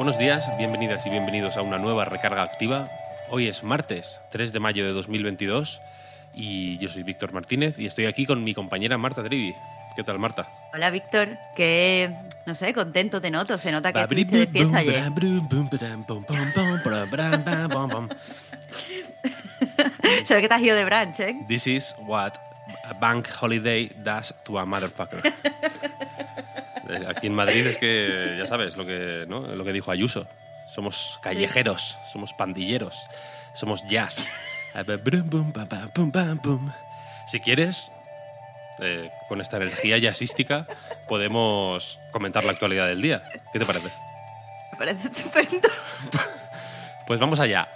Buenos días, bienvenidas y bienvenidos a una nueva recarga activa. Hoy es martes 3 de mayo de 2022 y yo soy Víctor Martínez y estoy aquí con mi compañera Marta Trivi. ¿Qué tal, Marta? Hola, Víctor. Que, no sé, contento te noto. Se nota que estuviste de fiesta ayer. Se ve que te has ido de brunch, ¿eh? This is what a bank holiday does to a motherfucker. Aquí en Madrid es que, ya sabes, lo que, ¿no? lo que dijo Ayuso. Somos callejeros, somos pandilleros, somos jazz. Si quieres, eh, con esta energía jazzística, podemos comentar la actualidad del día. ¿Qué te parece? Me parece estupendo. Pues vamos allá.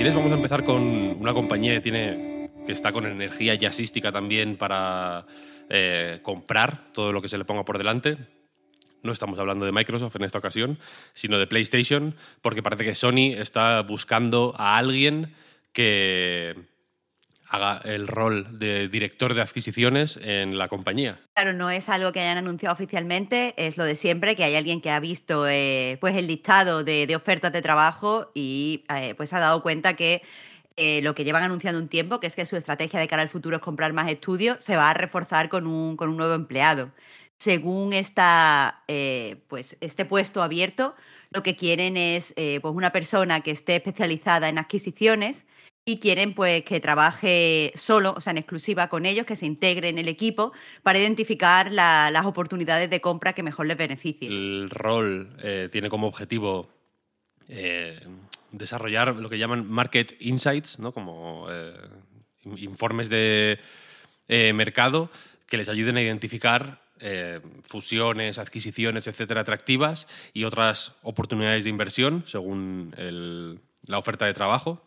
Quieres, vamos a empezar con una compañía que tiene que está con energía jazzística también para eh, comprar todo lo que se le ponga por delante. No estamos hablando de Microsoft en esta ocasión, sino de PlayStation, porque parece que Sony está buscando a alguien que haga el rol de director de adquisiciones en la compañía. Claro, no es algo que hayan anunciado oficialmente, es lo de siempre, que hay alguien que ha visto eh, pues el listado de, de, ofertas de trabajo y eh, pues ha dado cuenta que eh, lo que llevan anunciando un tiempo, que es que su estrategia de cara al futuro es comprar más estudios, se va a reforzar con un, con un nuevo empleado. Según esta, eh, pues este puesto abierto, lo que quieren es eh, pues una persona que esté especializada en adquisiciones y quieren pues que trabaje solo, o sea, en exclusiva con ellos, que se integre en el equipo para identificar la, las oportunidades de compra que mejor les beneficien. El rol eh, tiene como objetivo eh, desarrollar lo que llaman market insights, ¿no? como eh, informes de mercado que les ayuden a identificar fusiones, adquisiciones, etcétera, atractivas y otras oportunidades de inversión según la oferta de trabajo.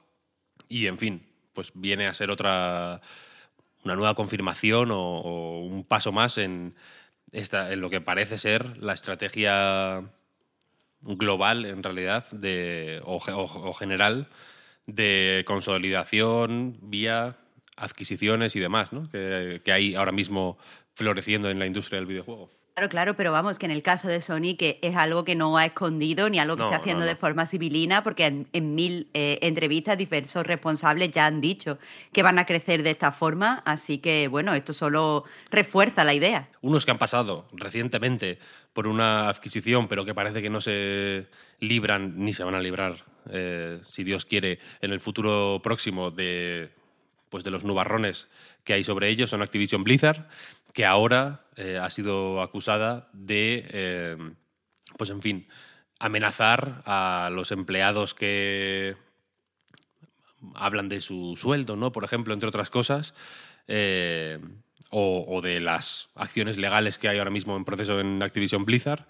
Y, en fin, pues viene a ser otra una nueva confirmación o, un paso más en, esta, en lo que parece ser la estrategia global, en realidad, de, o, o, o, general, de consolidación vía adquisiciones y demás, ¿no? que, que hay ahora mismo floreciendo en la industria del videojuego. Claro, claro, pero vamos, que en el caso de Sony, que es algo que no ha escondido ni algo que No, está haciendo no, no. de forma civilina, porque en, en mil eh, entrevistas diversos responsables ya han dicho que van a crecer de esta forma, así que bueno, esto solo refuerza la idea. Unos que han pasado recientemente por una adquisición, pero que parece que no se libran ni se van a librar, eh, si Dios quiere, en el futuro próximo de, pues de los nubarrones que hay sobre ellos, son Activision Blizzard, que ahora eh, ha sido acusada de, eh, pues en fin, amenazar a los empleados que hablan de su sueldo, ¿no? Por ejemplo, entre otras cosas. Eh, o, de las acciones legales que hay ahora mismo en proceso en Activision Blizzard.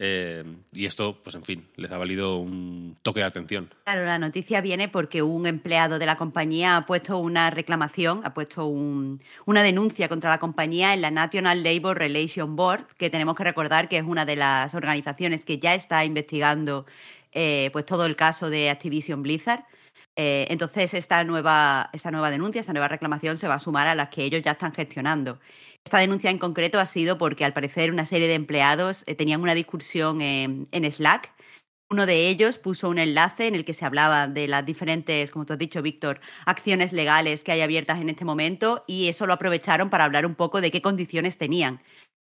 Eh, y esto, pues en fin, les ha valido un toque de atención. Claro, la noticia viene porque un empleado de la compañía ha puesto una reclamación, ha puesto un, una denuncia contra la compañía en la National Labor Relations Board, que tenemos que recordar que es una de las organizaciones que ya está investigando eh, pues todo el caso de Activision Blizzard. Eh, entonces, esta nueva, esta nueva denuncia, esta nueva reclamación se va a sumar a las que ellos ya están gestionando. Esta denuncia en concreto ha sido porque, al parecer, una serie de empleados eh, tenían una discusión en, Slack. Uno de ellos puso un enlace en el que se hablaba de las diferentes, como tú has dicho, Víctor, acciones legales que hay abiertas en este momento y eso lo aprovecharon para hablar un poco de qué condiciones tenían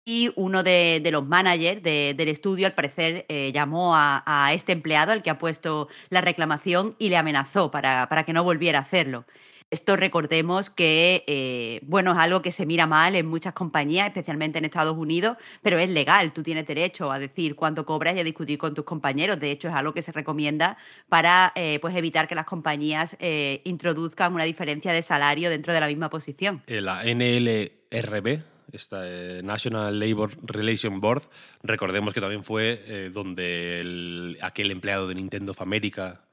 y uno de, los managers de, del estudio, al parecer, eh, llamó a, a, este empleado, al que ha puesto la reclamación, y le amenazó para, para, que no volviera a hacerlo. Esto recordemos que, eh, bueno, es algo que se mira mal en muchas compañías, especialmente en Estados Unidos, pero es legal. Tú tienes derecho a decir cuánto cobras y a discutir con tus compañeros. De hecho, es algo que se recomienda para eh, pues evitar que las compañías eh, introduzcan una diferencia de salario dentro de la misma posición. La NLRB, esta National Labor Relations Board, recordemos que también fue donde aquel empleado de Nintendo of America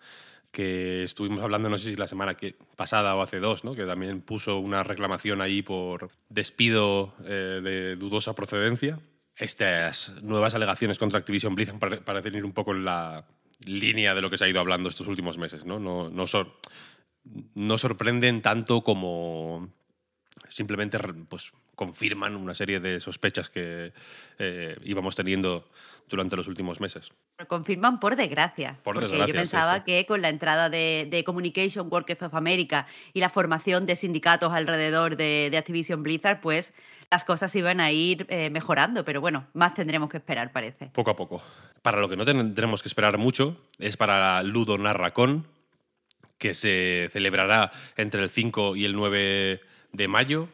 que estuvimos hablando, no sé si la semana que, pasada o hace dos, ¿no? que también puso una reclamación ahí por despido eh, de dudosa procedencia. Estas nuevas alegaciones contra Activision Blizzard parecen ir un poco en la línea de lo que se ha ido hablando estos últimos meses. No, no, no, no sorprenden tanto como simplemente pues, confirman una serie de sospechas que eh, íbamos teniendo durante los últimos meses. Confirman por desgracia. porque yo pensaba que con la entrada de, Communication Workers of America y la formación de sindicatos alrededor de, Activision Blizzard, pues las cosas iban a ir eh, mejorando, pero bueno, más tendremos que esperar, parece. Poco a poco. Para lo que no tendremos que esperar mucho es para Ludo Narracon, que se celebrará entre el 5 y el 9 de mayo,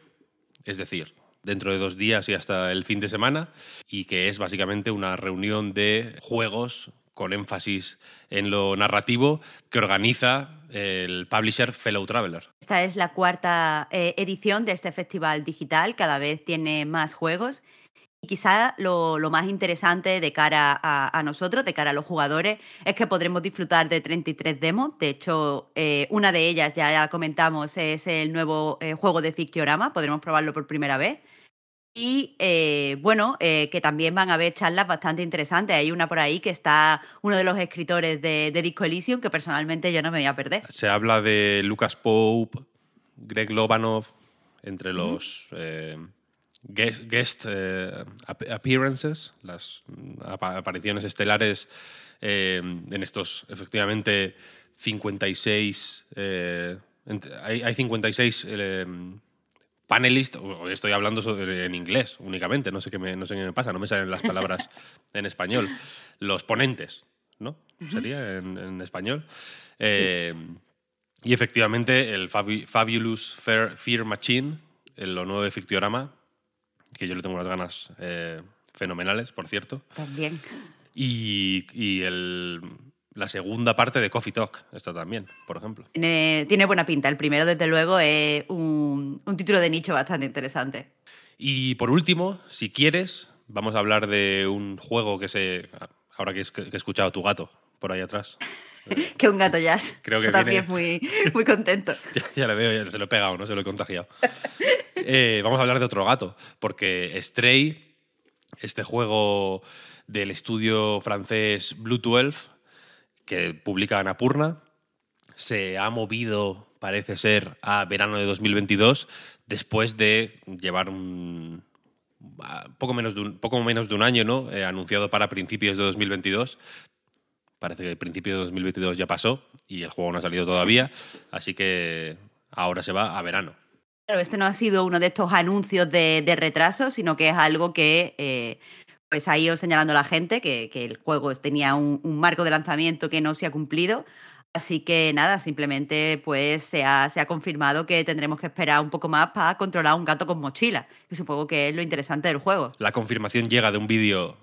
es decir, dentro de dos días y hasta el fin de semana, y que es básicamente una reunión de juegos con énfasis en lo narrativo que organiza el publisher Fellow Traveler. Esta es la cuarta eh, edición de este festival digital, cada vez tiene más juegos y quizá lo, más interesante de cara a, nosotros, de cara a los jugadores, es que podremos disfrutar de 33 demos. De hecho, eh, una de ellas, ya, ya comentamos, es el nuevo eh, juego de Fictiorama. Podremos probarlo por primera vez. Y eh, bueno, que también van a haber charlas bastante interesantes. Hay una por ahí que está uno de los escritores de, Disco Elysium, que personalmente yo no me voy a perder. Se habla de Lucas Pope, Greg Lobanov, entre los guest, eh, appearances, las apariciones estelares eh, en estos, efectivamente, 56. Eh, hay, hay, 56 panelistas, estoy hablando en inglés únicamente, no sé, qué me, no sé qué me pasa, no me salen las palabras en español. Los ponentes, ¿no? Sería en, español. Y efectivamente, el Fabulous Fear Machine, lo nuevo de Fictiorama, que yo le tengo unas ganas eh, fenomenales, por cierto. También. Y, el, la segunda parte de Coffee Talk, está también, por ejemplo. Tiene, buena pinta. El primero, desde luego, es un, título de nicho bastante interesante. Y por último, si quieres, vamos a hablar de un juego que se. Ahora que, he escuchado tu gato por ahí atrás. que un gato jazz. Creo que también muy, muy contento. ya, ya, lo veo, ya se lo he pegado, ¿no? Se lo he contagiado. Eh, vamos a hablar de otro gato, porque Stray, este juego del estudio francés Blue 12, que publica Anapurna, se ha movido, parece ser, a verano de 2022, después de llevar un poco menos de un, poco menos de un año, ¿no? Eh, anunciado para principios de 2022. Parece que el principio de 2022 ya pasó y el juego no ha salido todavía, así que ahora se va a verano. Claro, este no ha sido uno de estos anuncios de, retraso, sino que es algo que eh, pues ha ido señalando la gente, que, el juego tenía un, marco de lanzamiento que no se ha cumplido. Así que nada, simplemente pues se ha, confirmado que tendremos que esperar un poco más para controlar un gato con mochila, que supongo que es lo interesante del juego. La confirmación llega de un vídeo,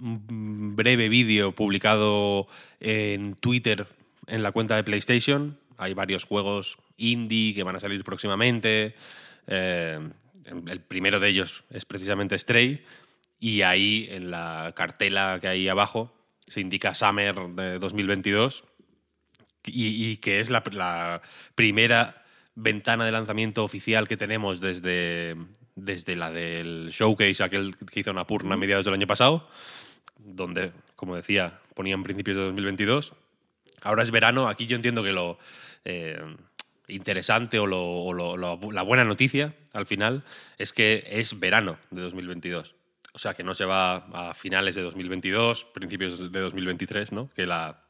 un breve vídeo publicado en Twitter en la cuenta de PlayStation. Hay varios juegos indie que van a salir próximamente. Eh, el primero de ellos es precisamente Stray. Y ahí, en la cartela que hay abajo, se indica Summer de 2022. Y, que es la, primera ventana de lanzamiento oficial que tenemos desde, desde la del showcase, aquel que hizo Napurna a mediados del año pasado, donde, como decía, ponían principios de 2022. Ahora es verano, aquí yo entiendo que lo... Eh, interesante o, la buena noticia al final es que es verano de 2022. O sea, que no se va a finales de 2022, principios de 2023, ¿no? Que la,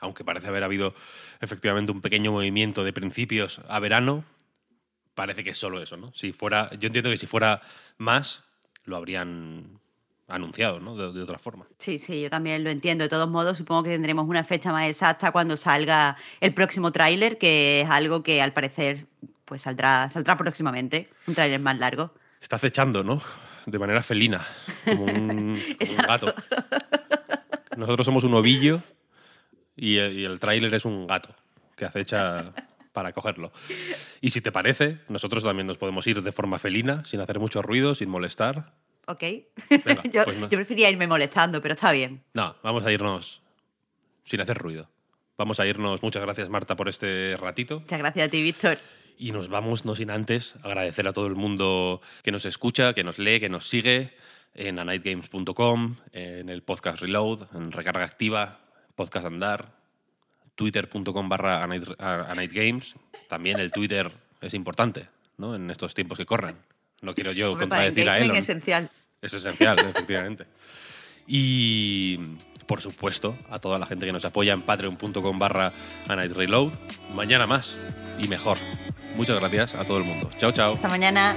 aunque parece haber habido efectivamente un pequeño movimiento de principios a verano, parece que es solo eso, ¿no? Si fuera, yo entiendo que si fuera más, lo habrían anunciado, ¿no? De, de, otra forma. Sí, sí, yo también lo entiendo. De todos modos, supongo que tendremos una fecha más exacta cuando salga el próximo tráiler, que es algo que al parecer pues saldrá, saldrá próximamente, un tráiler más largo. Está acechando, ¿no? De manera felina, como un, como un gato. Nosotros somos un ovillo y, y el tráiler es un gato que acecha para cogerlo. Y si te parece, nosotros también nos podemos ir de forma felina, sin hacer mucho ruido, sin molestar. Ok. Venga, yo, pues no. yo, prefería irme molestando, pero está bien. No, vamos a irnos sin hacer ruido. Vamos a irnos. Muchas gracias, Marta, por este ratito. Muchas gracias a ti, Víctor. Y nos vamos, no sin antes, agradecer a todo el mundo que nos escucha, que nos lee, que nos sigue en anightgames.com, en el podcast Reload, en Recarga Activa, Podcast Andar, twitter.com barra anightgames. También el Twitter es importante, ¿no? En estos tiempos que corren. No quiero yo Hombre, contradecir a Elon. Es esencial. Es esencial, efectivamente. Y por supuesto, a toda la gente que nos apoya en patreon.com barra Reload. Mañana más y mejor. Muchas gracias a todo el mundo. Chao, chao. Hasta mañana.